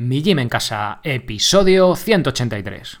Mi Gym en Casa, episodio 183.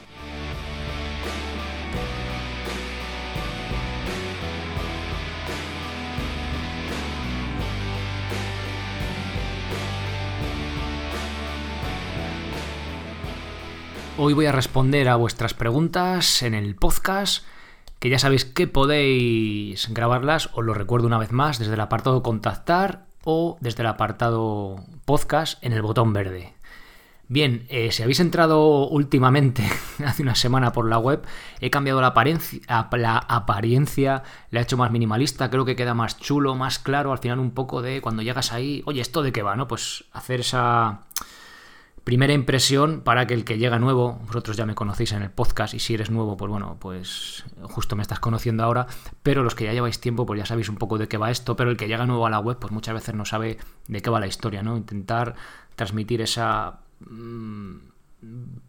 Hoy voy a responder a vuestras preguntas en el podcast, que ya sabéis que podéis grabarlas, os lo recuerdo una vez más, desde el apartado contactar o desde el apartado podcast en el botón verde. Bien, eh, si habéis entrado últimamente, hace una semana por la web, he cambiado la apariencia, la apariencia, he hecho más minimalista, creo que queda más chulo, más claro, al final un poco de cuando llegas ahí, oye, ¿esto de qué va? ¿No? Pues hacer esa Primera impresión para que el que llega nuevo, vosotros ya me conocéis en el podcast y si eres nuevo, pues bueno, pues justo me estás conociendo ahora, pero los que ya lleváis tiempo, pues ya sabéis un poco de qué va esto, pero el que llega nuevo a la web, pues muchas veces no sabe de qué va la historia, ¿no? Intentar transmitir esa mm,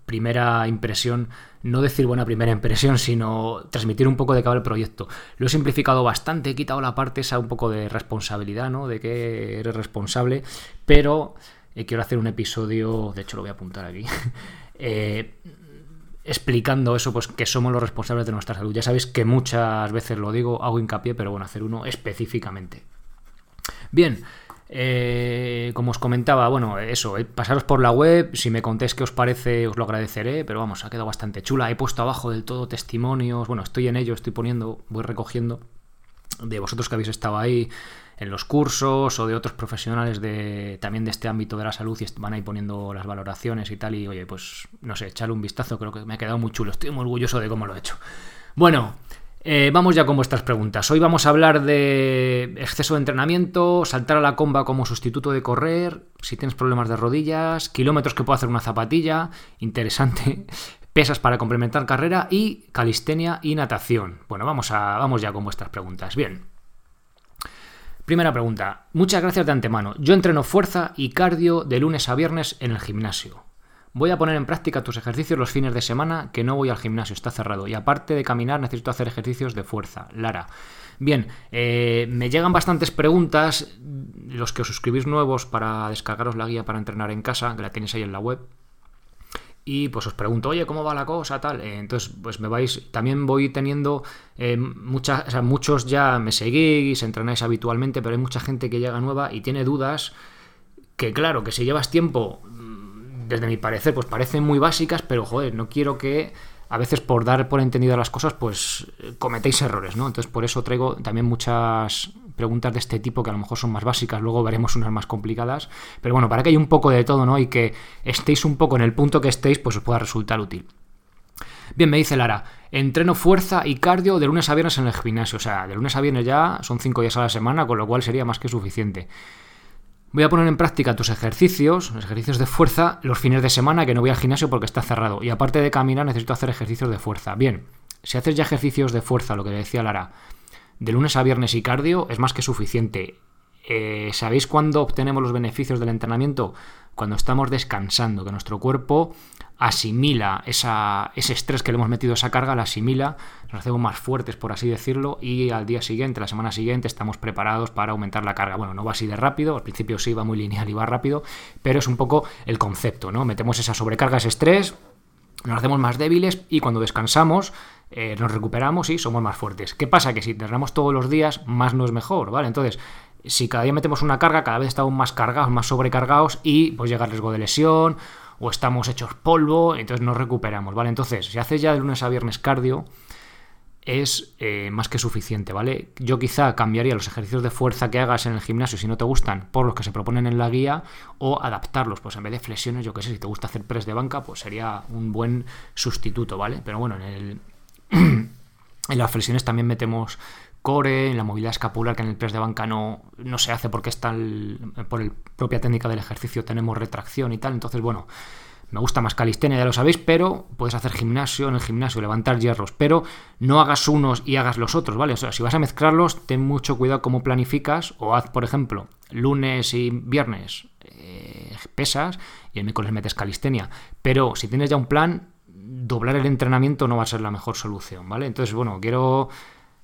primera impresión, no decir buena primera impresión, sino transmitir un poco de qué va el proyecto. Lo he simplificado bastante, he quitado la parte esa un poco de responsabilidad, ¿no? De que eres responsable, pero eh, quiero hacer un episodio, de hecho lo voy a apuntar aquí, eh, explicando eso, pues que somos los responsables de nuestra salud. Ya sabéis que muchas veces lo digo, hago hincapié, pero bueno, hacer uno específicamente. Bien, eh, como os comentaba, bueno, eso, pasaros por la web, si me contéis qué os parece, os lo agradeceré, pero vamos, ha quedado bastante chula. He puesto abajo del todo testimonios, bueno, estoy en ello, estoy poniendo, voy recogiendo de vosotros que habéis estado ahí, en los cursos o de otros profesionales de también de este ámbito de la salud y van ahí poniendo las valoraciones y tal y oye, pues no sé, echarle un vistazo, creo que me ha quedado muy chulo, estoy muy orgulloso de cómo lo he hecho. Bueno, eh, vamos ya con vuestras preguntas. Hoy vamos a hablar de exceso de entrenamiento, saltar a la comba como sustituto de correr, si tienes problemas de rodillas, kilómetros que puede hacer una zapatilla, interesante, pesas para complementar carrera y calistenia y natación. Bueno, vamos, a, vamos ya con vuestras preguntas. Bien. Primera pregunta. Muchas gracias de antemano. Yo entreno fuerza y cardio de lunes a viernes en el gimnasio. Voy a poner en práctica tus ejercicios los fines de semana que no voy al gimnasio, está cerrado. Y aparte de caminar necesito hacer ejercicios de fuerza. Lara. Bien, eh, me llegan bastantes preguntas. Los que os suscribís nuevos para descargaros la guía para entrenar en casa, que la tenéis ahí en la web y pues os pregunto, oye, ¿cómo va la cosa? Tal. Eh, entonces, pues me vais, también voy teniendo eh, muchas, o sea, muchos ya me seguís, entrenáis habitualmente, pero hay mucha gente que llega nueva y tiene dudas que claro, que si llevas tiempo, mm, desde mi parecer, pues parecen muy básicas, pero joder, no quiero que a veces por dar por entendido las cosas, pues cometéis errores, ¿no? Entonces por eso traigo también muchas preguntas de este tipo que a lo mejor son más básicas, luego veremos unas más complicadas, pero bueno, para que haya un poco de todo, ¿no? Y que estéis un poco en el punto que estéis, pues os pueda resultar útil. Bien, me dice Lara, entreno fuerza y cardio de lunes a viernes en el gimnasio, o sea, de lunes a viernes ya son cinco días a la semana, con lo cual sería más que suficiente. Voy a poner en práctica tus ejercicios, los ejercicios de fuerza, los fines de semana que no voy al gimnasio porque está cerrado. Y aparte de caminar, necesito hacer ejercicios de fuerza. Bien, si haces ya ejercicios de fuerza, lo que decía Lara, de lunes a viernes y cardio es más que suficiente. Eh, ¿Sabéis cuándo obtenemos los beneficios del entrenamiento? Cuando estamos descansando, que nuestro cuerpo asimila ese estrés que le hemos metido, esa carga, la asimila, nos hacemos más fuertes, por así decirlo, y al día siguiente, la semana siguiente, estamos preparados para aumentar la carga. Bueno, no va así de rápido, al principio sí va muy lineal y va rápido, pero es un poco el concepto, ¿no? Metemos esa sobrecarga, ese estrés, nos hacemos más débiles y cuando descansamos eh, nos recuperamos y somos más fuertes. ¿Qué pasa? Que si entrenamos todos los días, más no es mejor, ¿vale? Entonces, si cada día metemos una carga, cada vez estamos más cargados, más sobrecargados y pues llega el riesgo de lesión o estamos hechos polvo, entonces nos recuperamos, ¿vale? Entonces, si haces ya de lunes a viernes cardio, es eh, más que suficiente, ¿vale? Yo quizá cambiaría los ejercicios de fuerza que hagas en el gimnasio si no te gustan por los que se proponen en la guía o adaptarlos, pues en vez de flexiones, yo qué sé, si te gusta hacer press de banca, pues sería un buen sustituto, ¿vale? Pero bueno, en, el, en las flexiones también metemos core, en la movilidad escapular, que en el press de banca no, no se hace porque está por la propia técnica del ejercicio tenemos retracción y tal. Entonces, bueno, me gusta más calistenia, ya lo sabéis, pero puedes hacer gimnasio en el gimnasio, levantar hierros, pero no hagas unos y hagas los otros, ¿vale? O sea, si vas a mezclarlos, ten mucho cuidado cómo planificas o haz, por ejemplo, lunes y viernes eh, pesas y el miércoles metes calistenia. Pero si tienes ya un plan, doblar el entrenamiento no va a ser la mejor solución, ¿vale? Entonces, bueno, quiero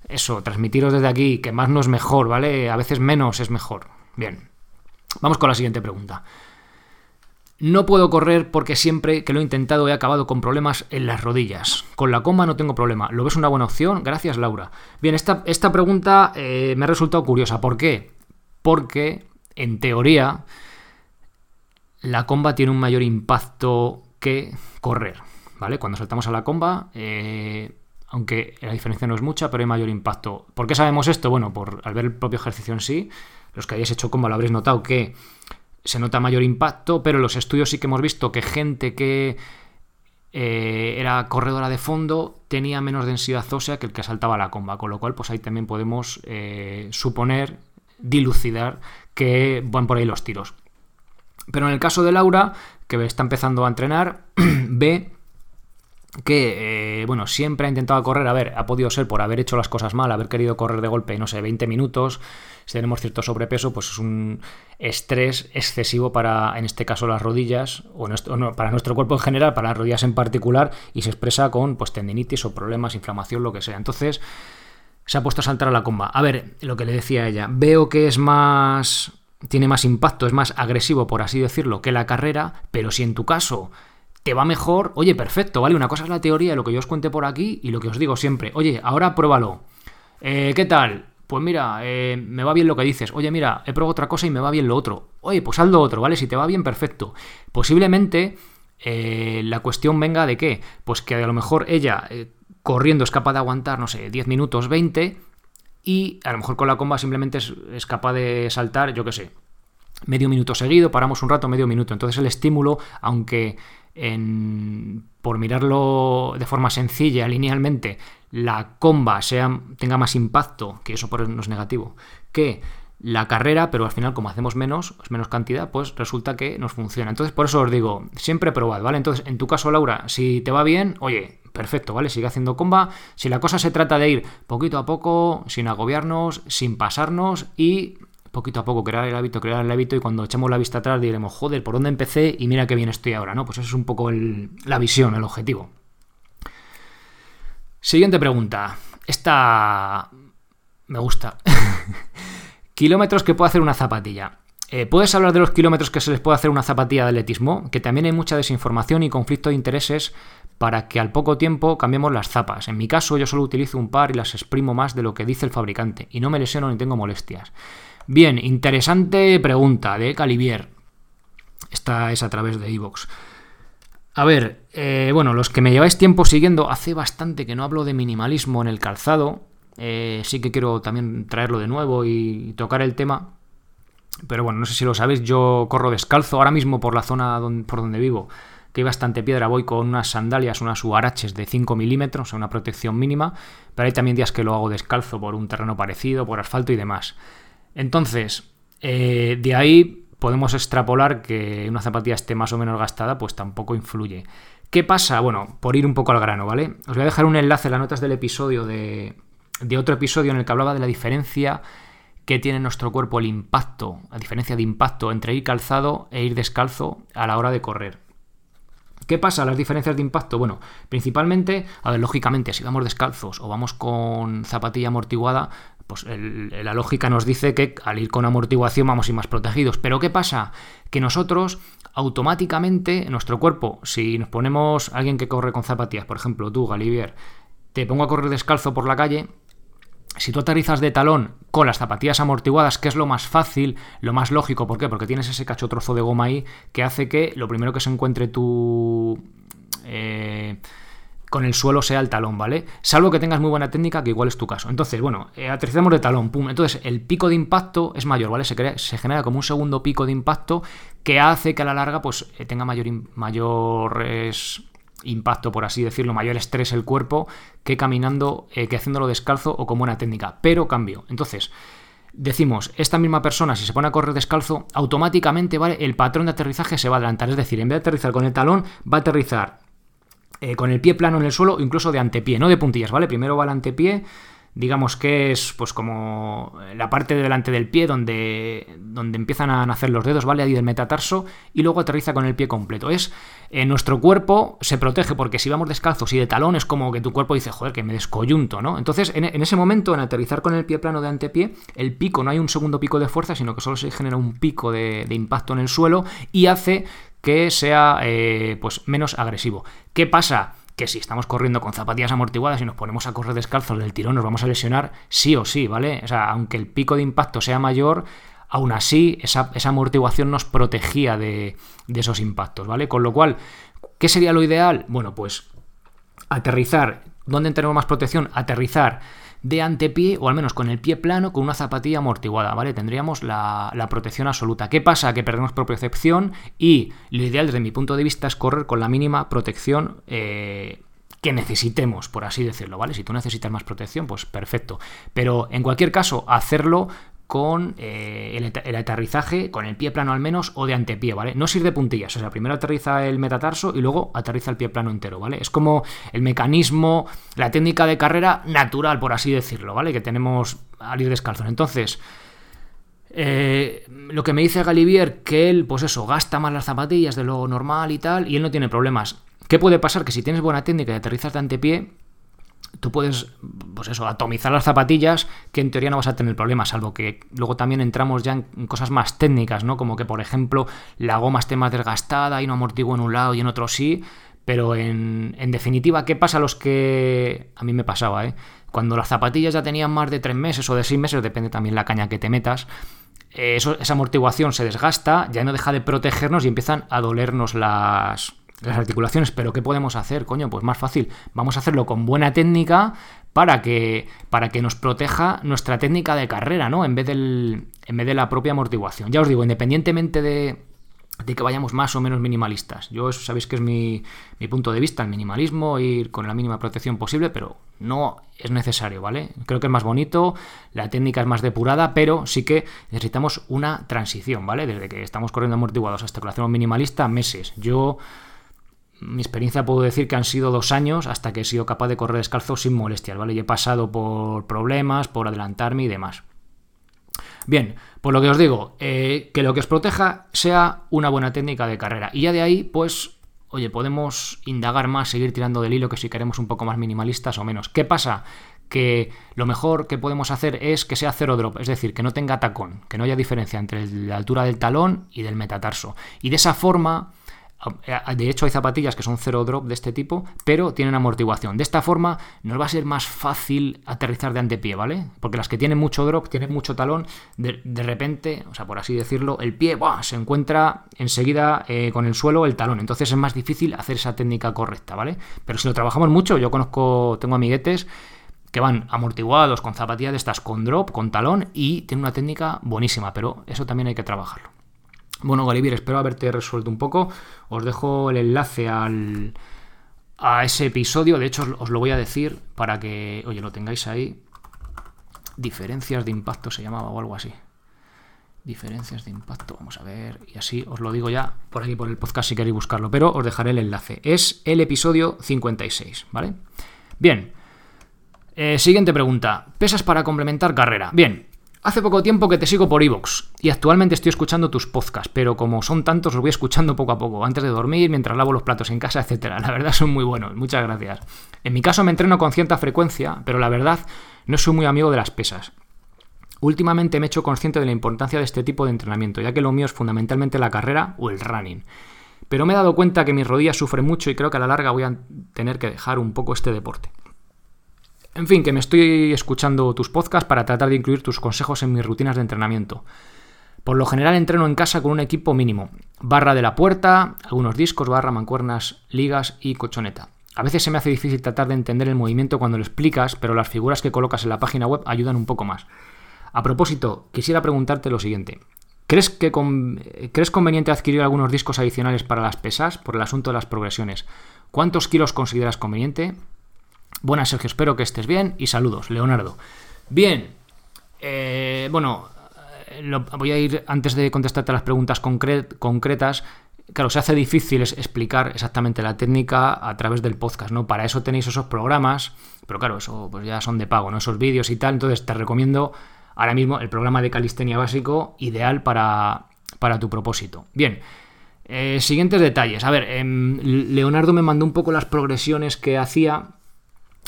eso, transmitiros desde aquí, que más no es mejor, ¿vale? A veces menos es mejor. Bien, vamos con la siguiente pregunta. No puedo correr porque siempre que lo he intentado he acabado con problemas en las rodillas. Con la coma no tengo problema. ¿Lo ves una buena opción? Gracias, Laura. Bien, esta, esta pregunta eh, me ha resultado curiosa. ¿Por qué? Porque, en teoría, la comba tiene un mayor impacto que correr. ¿Vale? Cuando saltamos a la comba, eh, aunque la diferencia no es mucha, pero hay mayor impacto. ¿Por qué sabemos esto? Bueno, por al ver el propio ejercicio en sí, los que hayáis hecho comba lo habréis notado que se nota mayor impacto, pero los estudios sí que hemos visto que gente que eh, era corredora de fondo tenía menos densidad ósea que el que saltaba la comba, con lo cual pues ahí también podemos eh, suponer, dilucidar que van por ahí los tiros. Pero en el caso de Laura, que está empezando a entrenar, ve que, eh, bueno, siempre ha intentado correr, a ver, ha podido ser por haber hecho las cosas mal, haber querido correr de golpe, no sé, 20 minutos, si tenemos cierto sobrepeso, pues es un estrés excesivo para, en este caso, las rodillas, o, para nuestro cuerpo en general, para las rodillas en particular, y se expresa con, pues, tendinitis o problemas, inflamación, lo que sea. Entonces, se ha puesto a saltar a la comba. A ver, lo que le decía ella, veo que es más... tiene más impacto, es más agresivo, por así decirlo, que la carrera, pero si en tu caso te va mejor, oye, perfecto, ¿vale? Una cosa es la teoría, lo que yo os cuente por aquí y lo que os digo siempre, oye, ahora pruébalo. Eh, ¿Qué tal? Pues mira, eh, me va bien lo que dices. Oye, mira, he probado otra cosa y me va bien lo otro. Oye, pues haz otro, ¿vale? Si te va bien, perfecto. Posiblemente eh, la cuestión venga de qué? Pues que a lo mejor ella corriendo es capaz de aguantar, no sé, 10 minutos, 20, y a lo mejor con la comba simplemente es capaz de saltar, yo qué sé, medio minuto seguido, paramos un rato, medio minuto. Entonces el estímulo, aunque por mirarlo de forma sencilla, linealmente, la comba sea, tenga más impacto, que eso por no es negativo, que la carrera, pero al final como hacemos menos, es menos cantidad, pues resulta que nos funciona. Entonces por eso os digo, siempre probad, ¿vale? Entonces en tu caso, Laura, si te va bien, oye, perfecto, ¿vale? Sigue haciendo comba. Si la cosa se trata de ir poquito a poco, sin agobiarnos, sin pasarnos y poquito a poco crear el hábito, crear el hábito y cuando echemos la vista atrás diremos, joder, ¿por dónde empecé? Y mira qué bien estoy ahora, ¿no? Pues eso es un poco la visión, el objetivo. Siguiente pregunta. Esta me gusta. kilómetros que puede hacer una zapatilla. Eh, ¿Puedes hablar de los kilómetros que se les puede hacer una zapatilla de atletismo? Que también hay mucha desinformación y conflicto de intereses para que al poco tiempo cambiemos las zapas. En mi caso yo solo utilizo un par y las exprimo más de lo que dice el fabricante y no me lesiono ni tengo molestias. Bien, interesante pregunta de Calivier. Esta es a través de Evox. A ver, eh, bueno, los que me lleváis tiempo siguiendo, hace bastante que no hablo de minimalismo en el calzado. Eh, sí que quiero también traerlo de nuevo y tocar el tema. Pero bueno, no sé si lo sabéis, yo corro descalzo ahora mismo por la zona por donde vivo, que hay bastante piedra. Voy con unas sandalias, unas huaraches de 5 milímetros, una protección mínima. Pero hay también días que lo hago descalzo por un terreno parecido, por asfalto y demás. Entonces, eh, de ahí podemos extrapolar que una zapatilla esté más o menos gastada, pues tampoco influye. ¿Qué pasa? Bueno, por ir un poco al grano, ¿vale? Os voy a dejar un enlace en las notas del episodio de, de otro episodio en el que hablaba de la diferencia que tiene en nuestro cuerpo el impacto, la diferencia de impacto entre ir calzado e ir descalzo a la hora de correr. ¿Qué pasa? Las diferencias de impacto. Bueno, principalmente, a ver, lógicamente, si vamos descalzos o vamos con zapatilla amortiguada, pues la lógica nos dice que al ir con amortiguación vamos a ir más protegidos. Pero ¿qué pasa? Que nosotros automáticamente, nuestro cuerpo, si nos ponemos alguien que corre con zapatillas, por ejemplo tú, Galivier, te pongo a correr descalzo por la calle, si tú aterrizas de talón con las zapatillas amortiguadas, que es lo más fácil, lo más lógico, ¿por qué? Porque tienes ese cacho trozo de goma ahí que hace que lo primero que se encuentre tu... Eh, con el suelo sea el talón, ¿vale? Salvo que tengas muy buena técnica, que igual es tu caso. Entonces, bueno, eh, aterrizamos de talón, pum. Entonces, el pico de impacto es mayor, ¿vale? Se, crea, se genera como un segundo pico de impacto que hace que a la larga, pues, eh, tenga mayor, impacto, por así decirlo, mayor estrés el cuerpo que caminando, eh, que haciéndolo descalzo o con buena técnica. Pero cambio. Entonces, decimos, esta misma persona, si se pone a correr descalzo, automáticamente, ¿vale? El patrón de aterrizaje se va a adelantar. Es decir, en vez de aterrizar con el talón, va a aterrizar eh, con el pie plano en el suelo, incluso de antepié, no de puntillas, ¿vale? Primero va el antepié, digamos que es pues como la parte de delante del pie donde, donde empiezan a nacer los dedos, ¿vale? Ahí del metatarso, y luego aterriza con el pie completo. Es, en nuestro cuerpo se protege, porque si vamos descalzos y de talón es como que tu cuerpo dice, joder, que me descoyunto, ¿no? Entonces, en, ese momento, en aterrizar con el pie plano de antepié, el pico, no hay un segundo pico de fuerza, sino que solo se genera un pico de impacto en el suelo y hace que sea eh, pues menos agresivo. ¿Qué pasa? Que si estamos corriendo con zapatillas amortiguadas y nos ponemos a correr descalzos del tirón, nos vamos a lesionar sí o sí, ¿vale? O sea, aunque el pico de impacto sea mayor, aún así esa, amortiguación nos protegía de, de esos impactos, ¿vale? Con lo cual, ¿qué sería lo ideal? Bueno, pues aterrizar. ¿Dónde tenemos más protección? Aterrizar de antepié o al menos con el pie plano con una zapatilla amortiguada, ¿vale? Tendríamos la, protección absoluta. ¿Qué pasa? Que perdemos propiocepción y lo ideal desde mi punto de vista es correr con la mínima protección eh, que necesitemos, por así decirlo, ¿vale? Si tú necesitas más protección, pues perfecto. Pero en cualquier caso, hacerlo con eh, el, aterrizaje, con el pie plano al menos, o de antepié, ¿vale? No sirve de puntillas, o sea, primero aterriza el metatarso y luego aterriza el pie plano entero, ¿vale? Es como el mecanismo, la técnica de carrera natural, por así decirlo, ¿vale? Que tenemos al ir descalzos. Entonces, eh, lo que me dice Galivier, que él, pues eso, gasta más las zapatillas de lo normal y tal, y él no tiene problemas. ¿Qué puede pasar? Que si tienes buena técnica y aterrizas de antepié, tú puedes, pues eso, atomizar las zapatillas, que en teoría no vas a tener problemas, salvo que luego también entramos ya en cosas más técnicas, ¿no? Como que, por ejemplo, la goma esté más desgastada y no amortigua en un lado y en otro sí, pero en, en definitiva, ¿qué pasa a los que... A mí me pasaba, ¿eh? Cuando las zapatillas ya tenían más de tres meses o de seis meses, depende también la caña que te metas, eh, esa amortiguación se desgasta, ya no deja de protegernos y empiezan a dolernos las, las articulaciones, pero ¿qué podemos hacer? Coño, pues más fácil. Vamos a hacerlo con buena técnica para que, para que nos proteja nuestra técnica de carrera, ¿no? En vez, del, en vez de la propia amortiguación. Ya os digo, independientemente de, de que vayamos más o menos minimalistas. Yo sabéis que es mi, mi, punto de vista, el minimalismo, ir con la mínima protección posible, pero no es necesario, ¿vale? Creo que es más bonito, la técnica es más depurada, pero sí que necesitamos una transición, ¿vale? Desde que estamos corriendo amortiguados hasta que lo hacemos minimalista, meses. Yo mi experiencia puedo decir que han sido dos años hasta que he sido capaz de correr descalzo sin molestias, ¿vale? Y he pasado por problemas, por adelantarme y demás. Bien, por lo que os digo, eh, que lo que os proteja sea una buena técnica de carrera. Y ya de ahí, pues, oye, podemos indagar más, seguir tirando del hilo, que si queremos un poco más minimalistas o menos. ¿Qué pasa? Que lo mejor que podemos hacer es que sea cero drop, es decir, que no tenga tacón, que no haya diferencia entre la altura del talón y del metatarso. Y de esa forma de hecho, hay zapatillas que son cero drop de este tipo, pero tienen amortiguación. De esta forma nos va a ser más fácil aterrizar de antepié, ¿vale? Porque las que tienen mucho drop, tienen mucho talón, de, repente, o sea, por así decirlo, el pie se encuentra enseguida eh, con el suelo el talón. Entonces es más difícil hacer esa técnica correcta, ¿vale? Pero si lo trabajamos mucho, yo conozco, tengo amiguetes que van amortiguados con zapatillas de estas con drop, con talón y tienen una técnica buenísima, pero eso también hay que trabajarlo. Bueno, Galivier, espero haberte resuelto un poco. Os dejo el enlace al, a ese episodio. De hecho, os lo voy a decir para que, oye, lo tengáis ahí. Diferencias de impacto se llamaba o algo así. Diferencias de impacto, vamos a ver. Y así os lo digo ya por aquí por el podcast si queréis buscarlo. Pero os dejaré el enlace. Es el episodio 56, ¿vale? Bien. Eh, siguiente pregunta. ¿Pesas para complementar carrera? Bien, Hace poco tiempo que te sigo por Evox y actualmente estoy escuchando tus podcasts, pero como son tantos los voy escuchando poco a poco, antes de dormir, mientras lavo los platos en casa, etcétera. La verdad son muy buenos, muchas gracias. En mi caso me entreno con cierta frecuencia, pero la verdad no soy muy amigo de las pesas. Últimamente me he hecho consciente de la importancia de este tipo de entrenamiento, ya que lo mío es fundamentalmente la carrera o el running. Pero me he dado cuenta que mis rodillas sufren mucho y creo que a la larga voy a tener que dejar un poco este deporte. En fin, que me estoy escuchando tus podcasts para tratar de incluir tus consejos en mis rutinas de entrenamiento. Por lo general entreno en casa con un equipo mínimo. Barra de la puerta, algunos discos, barra, mancuernas, ligas y cochoneta. A veces se me hace difícil tratar de entender el movimiento cuando lo explicas, pero las figuras que colocas en la página web ayudan un poco más. A propósito, quisiera preguntarte lo siguiente. ¿Crees, que ¿Crees conveniente adquirir algunos discos adicionales para las pesas por el asunto de las progresiones? ¿Cuántos kilos consideras conveniente? Buenas, Sergio, espero que estés bien y saludos, Leonardo. Bien, eh, bueno, eh, voy a ir antes de contestarte las preguntas concretas. Claro, se hace difícil explicar exactamente la técnica a través del podcast, ¿no? Para eso tenéis esos programas, pero claro, eso pues ya son de pago, ¿no? Esos vídeos y tal. Entonces te recomiendo ahora mismo el programa de calistenia básico ideal para, para tu propósito. Bien, eh, siguientes detalles. A ver, em, Leonardo me mandó un poco las progresiones que hacía.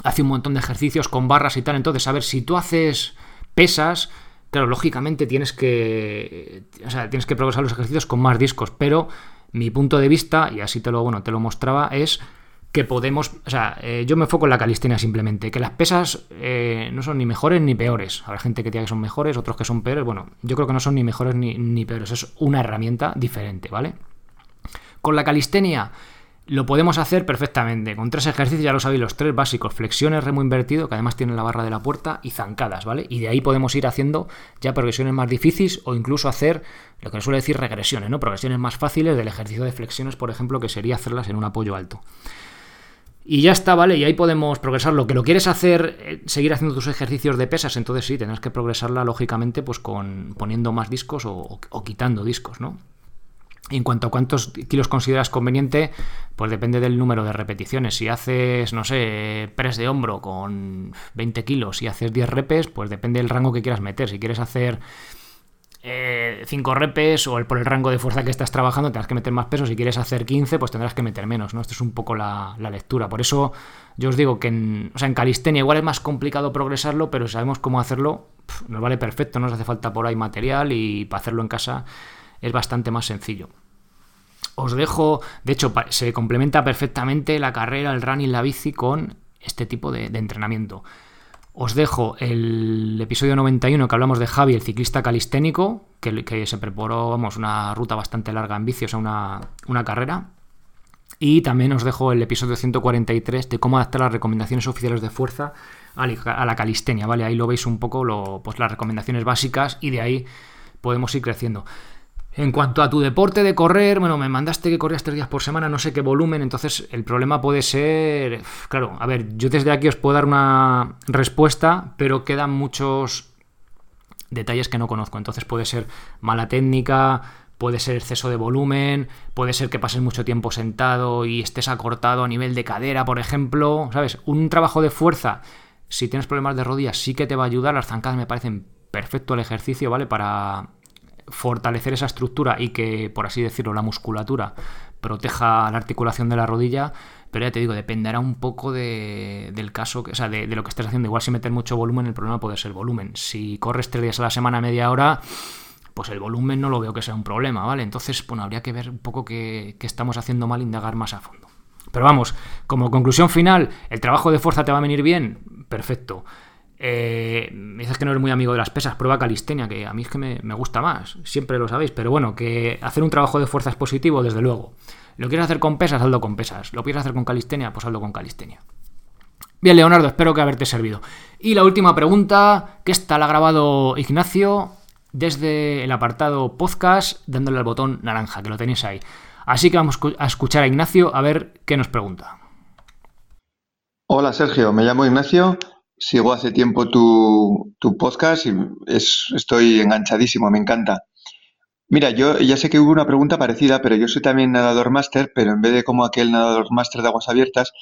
Hace un montón de ejercicios con barras y tal. Entonces, a ver, si tú haces pesas, claro, lógicamente tienes que. O sea, tienes que progresar los ejercicios con más discos. Pero mi punto de vista, y así te lo, bueno, te lo mostraba, es que podemos, o sea, eh, yo me enfoco en la calistenia simplemente, que las pesas eh, no son ni mejores ni peores. Habrá gente que diga que son mejores, otros que son peores. Bueno, yo creo que no son ni mejores ni, ni peores, es una herramienta diferente, ¿vale? Con la calistenia lo podemos hacer perfectamente, con tres ejercicios, ya lo sabéis, los tres básicos, flexiones, remo invertido, que además tiene la barra de la puerta, y zancadas, ¿vale? Y de ahí podemos ir haciendo ya progresiones más difíciles o incluso hacer lo que se suele decir regresiones, ¿no? Progresiones más fáciles del ejercicio de flexiones, por ejemplo, que sería hacerlas en un apoyo alto. Y ya está, ¿vale? Y ahí podemos progresar. Lo que lo quieres hacer, eh, seguir haciendo tus ejercicios de pesas, entonces sí, tendrás que progresarla, lógicamente, pues con poniendo más discos o, quitando discos, ¿no? En cuanto a cuántos kilos consideras conveniente, pues depende del número de repeticiones. Si haces, no sé, press de hombro con 20 kilos y haces 10 repes, pues depende del rango que quieras meter. Si quieres hacer 5 eh, repes o por el rango de fuerza que estás trabajando tendrás que meter más peso. Si quieres hacer 15, pues tendrás que meter menos, ¿no? Esto es un poco la, lectura. Por eso yo os digo que en, o sea, en calistenia igual es más complicado progresarlo, pero si sabemos cómo hacerlo, nos vale perfecto, no nos hace falta por ahí material y para hacerlo en casa es bastante más sencillo. Os dejo, de hecho, se complementa perfectamente la carrera, el running, la bici con este tipo de entrenamiento. Os dejo el episodio 91 que hablamos de Javi, el ciclista calisténico, que, se preparó vamos, una ruta bastante larga en bici, o sea, una, carrera. Y también os dejo el episodio 143 de cómo adaptar las recomendaciones oficiales de fuerza a la calistenia, ¿vale? Ahí lo veis un poco pues, las recomendaciones básicas y de ahí podemos ir creciendo. En cuanto a tu deporte de correr, bueno, me mandaste que corrías tres días por semana, no sé qué volumen, entonces el problema puede ser, claro, a ver, yo desde aquí os puedo dar una respuesta, pero quedan muchos detalles que no conozco, entonces puede ser mala técnica, puede ser exceso de volumen, puede ser que pases mucho tiempo sentado y estés acortado a nivel de cadera, por ejemplo, ¿sabes? Un trabajo de fuerza, si tienes problemas de rodillas, sí que te va a ayudar, las zancadas me parecen perfecto el ejercicio, ¿vale? Para fortalecer esa estructura y que, por así decirlo, la musculatura proteja la articulación de la rodilla, pero ya te digo, dependerá un poco de, del caso, o sea, de, lo que estés haciendo. Igual si meter mucho volumen, el problema puede ser el volumen. Si corres tres días a la semana, media hora, pues el volumen no lo veo que sea un problema, ¿vale? Entonces, bueno, habría que ver un poco qué, qué estamos haciendo mal, indagar más a fondo. Pero vamos, como conclusión final, ¿el trabajo de fuerza te va a venir bien? Perfecto. Eh, me dices que no eres muy amigo de las pesas, prueba calistenia, que a mí es que me, gusta más, siempre lo sabéis, pero bueno, que hacer un trabajo de fuerza es positivo, desde luego. ¿Lo quieres hacer con pesas? Hazlo con pesas. ¿Lo quieres hacer con calistenia? Pues hazlo con calistenia. Bien, Leonardo, espero que haberte servido. Y la última pregunta, que esta la ha grabado Ignacio desde el apartado podcast, dándole al botón naranja, que lo tenéis ahí. Así que vamos a escuchar a Ignacio a ver qué nos pregunta. Hola Sergio, me llamo Ignacio sigo hace tiempo tu, tu podcast y estoy enganchadísimo, me encanta. Mira, yo ya sé que hubo una pregunta parecida, pero yo soy también nadador máster, pero en vez de como aquel nadador máster de aguas abiertas,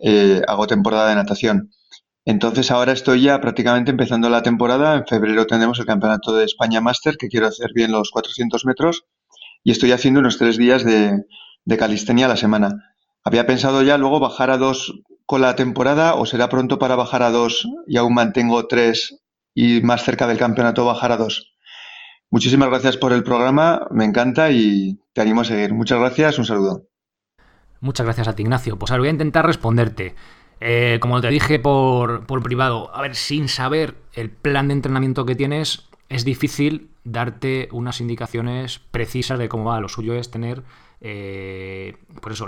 eh, hago temporada de natación. Entonces ahora estoy ya prácticamente empezando la temporada. En febrero tendremos el Campeonato de España Máster, que quiero hacer bien los 400 metros, y estoy haciendo unos tres días de, de calistenia a la semana. Había pensado ya luego bajar a dos con la temporada o será pronto para bajar a dos y aún mantengo tres y más cerca del campeonato bajar a dos. Muchísimas gracias por el programa, me encanta y te animo a seguir. Muchas gracias, un saludo. Muchas gracias a ti, Ignacio. Pues ahora voy a intentar responderte. Eh, como te dije por, por privado, a ver, sin saber el plan de entrenamiento que tienes, es difícil darte unas indicaciones precisas de cómo va. Lo suyo es tener eh, por eso,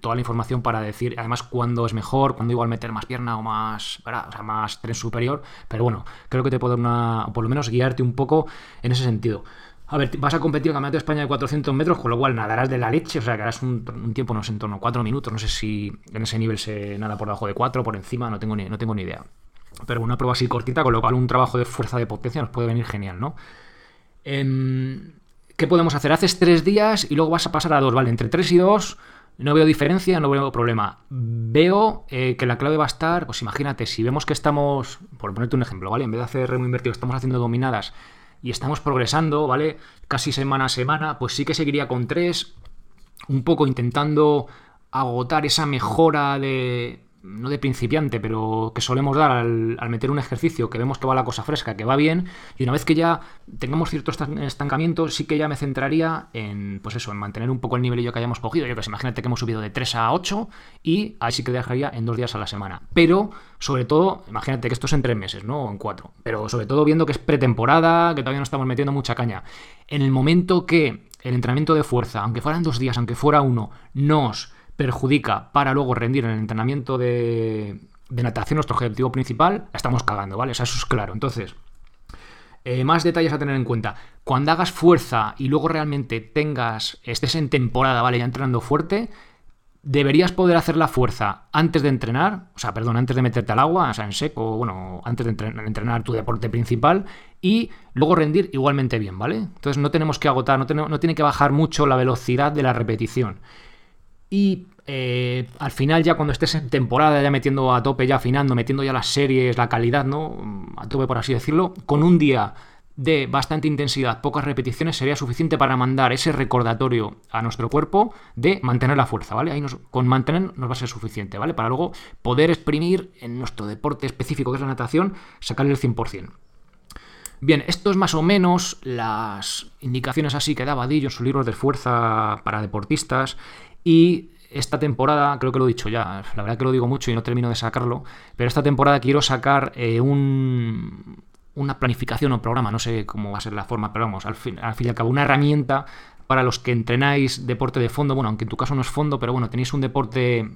toda la información para decir, además, cuándo es mejor, cuándo igual meter más pierna o más, o sea, más tren superior. Pero bueno, creo que te puedo una, por lo menos guiarte un poco en ese sentido. A ver, vas a competir en Campeonato de España de 400 metros, con lo cual nadarás de la leche, o sea, que harás un, tiempo, no sé, en torno a 4 minutos. No sé si en ese nivel se nada por debajo de 4, por encima, no tengo ni, no tengo ni idea. Pero una prueba así cortita, con lo cual un trabajo de fuerza de potencia nos puede venir genial, ¿no? Eh, ¿qué podemos hacer? Haces tres días y luego vas a pasar a dos, ¿vale? Entre tres y dos no veo diferencia, no veo problema. Veo eh, que la clave va a estar, pues imagínate, si vemos que estamos, por ponerte un ejemplo, ¿vale? En vez de hacer remo invertido, estamos haciendo dominadas y estamos progresando, ¿vale? Casi semana a semana, pues sí que seguiría con tres, un poco intentando agotar esa mejora de, no de principiante, pero que solemos dar al, meter un ejercicio que vemos que va la cosa fresca, que va bien, y una vez que ya tengamos cierto estancamiento, sí que ya me centraría en, pues eso, en mantener un poco el nivelillo que hayamos cogido. Yo que imagínate que hemos subido de 3 a 8 y ahí sí que dejaría en dos días a la semana. Pero, sobre todo, imagínate que esto es en tres meses, ¿no? O en cuatro. Pero sobre todo viendo que es pretemporada, que todavía no estamos metiendo mucha caña. En el momento que el entrenamiento de fuerza, aunque fueran dos días, aunque fuera uno, nos perjudica para luego rendir en el entrenamiento de, natación, nuestro objetivo principal, la estamos cagando, ¿vale? O sea, eso es claro. Entonces, eh, más detalles a tener en cuenta. Cuando hagas fuerza y luego realmente tengas, estés en temporada, ¿vale? Ya entrenando fuerte, deberías poder hacer la fuerza antes de entrenar, o sea, perdón, antes de meterte al agua, o sea, en seco, bueno, antes de entrenar, tu deporte principal y luego rendir igualmente bien, ¿vale? Entonces no tenemos que agotar, no, no tiene que bajar mucho la velocidad de la repetición. Y eh, al final, ya cuando estés en temporada, ya metiendo a tope, ya afinando, metiendo ya las series, la calidad, ¿no? A tope, por así decirlo, con un día de bastante intensidad, pocas repeticiones, sería suficiente para mandar ese recordatorio a nuestro cuerpo de mantener la fuerza, ¿vale? Ahí con mantener nos va a ser suficiente, ¿vale? Para luego poder exprimir en nuestro deporte específico, que es la natación, sacarle el 100%. Bien, esto es más o menos las indicaciones así que da Vadillo en sus libros de fuerza para deportistas y esta temporada, creo que lo he dicho ya, la verdad que lo digo mucho y no termino de sacarlo, pero esta temporada quiero sacar eh, un, una planificación o programa, no sé cómo va a ser la forma, pero vamos, al fin, y al cabo, una herramienta para los que entrenáis deporte de fondo, bueno, aunque en tu caso no es fondo, pero bueno, tenéis un deporte,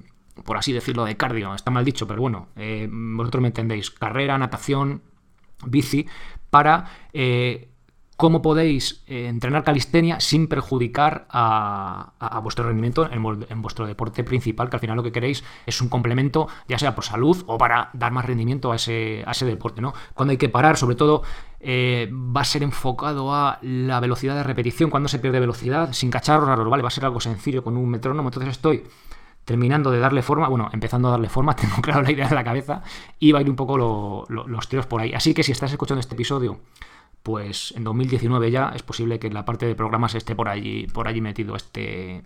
por así decirlo, de cardio, está mal dicho, pero bueno, eh, vosotros me entendéis, carrera, natación, bici, para eh, cómo podéis eh, entrenar calistenia sin perjudicar a, vuestro rendimiento en, vuestro deporte principal, que al final lo que queréis es un complemento, ya sea por salud o para dar más rendimiento a ese, deporte. ¿no? Cuando hay que parar, sobre todo, eh, va a ser enfocado a la velocidad de repetición, cuando se pierde velocidad, sin cacharros raros, ¿vale? Va a ser algo sencillo con un metrónomo. Entonces estoy terminando de darle forma, bueno, empezando a darle forma, tengo claro la idea en la cabeza, y va a ir un poco los tiros por ahí. Así que si estás escuchando este episodio pues en 2019 ya es posible que en la parte de programas esté por allí, por allí metido este,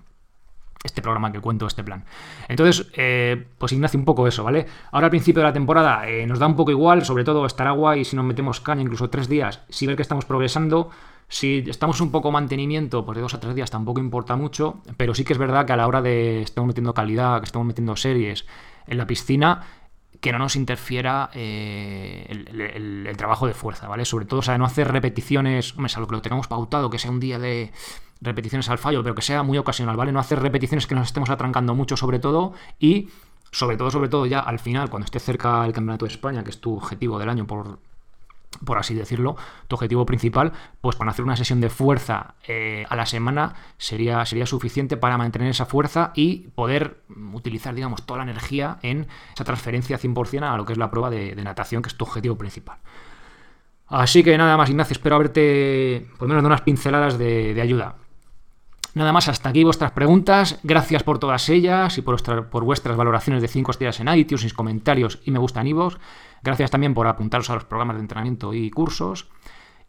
este programa que cuento, este plan. Entonces, eh, pues Ignacio, un poco eso, ¿vale? Ahora al principio de la temporada eh, nos da un poco igual, sobre todo estar agua y si nos metemos caña incluso tres días, si ver que estamos progresando, si estamos un poco mantenimiento, pues de dos a tres días tampoco importa mucho, pero sí que es verdad que a la hora de estamos metiendo calidad, que estamos metiendo series en la piscina, que no nos interfiera eh, el, trabajo de fuerza, ¿vale? Sobre todo, o sea, no hacer repeticiones, hombre, salvo que lo tengamos pautado, que sea un día de repeticiones al fallo, pero que sea muy ocasional, ¿vale? No hacer repeticiones que nos estemos atrancando mucho, sobre todo, y sobre todo, sobre todo, ya al final, cuando esté cerca el Campeonato de España, que es tu objetivo del año por, por así decirlo, tu objetivo principal, pues para hacer una sesión de fuerza eh, a la semana sería, sería suficiente para mantener esa fuerza y poder utilizar, digamos, toda la energía en esa transferencia 100% a lo que es la prueba de, natación, que es tu objetivo principal. Así que nada más, Ignacio, espero haberte, por lo menos, de unas pinceladas de, ayuda. Nada más, hasta aquí vuestras preguntas. Gracias por todas ellas y por, vuestras valoraciones de 5 estrellas en iTunes, comentarios y me gustan en iVoox. Gracias también por apuntaros a los programas de entrenamiento y cursos.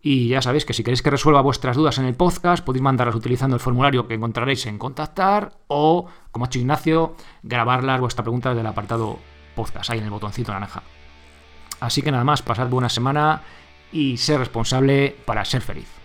Y ya sabéis que si queréis que resuelva vuestras dudas en el podcast, podéis mandarlas utilizando el formulario que encontraréis en contactar o, como ha hecho Ignacio, grabarlas vuestra pregunta del apartado podcast, ahí en el botoncito naranja. Así que nada más, pasad buena semana y ser responsable para ser feliz.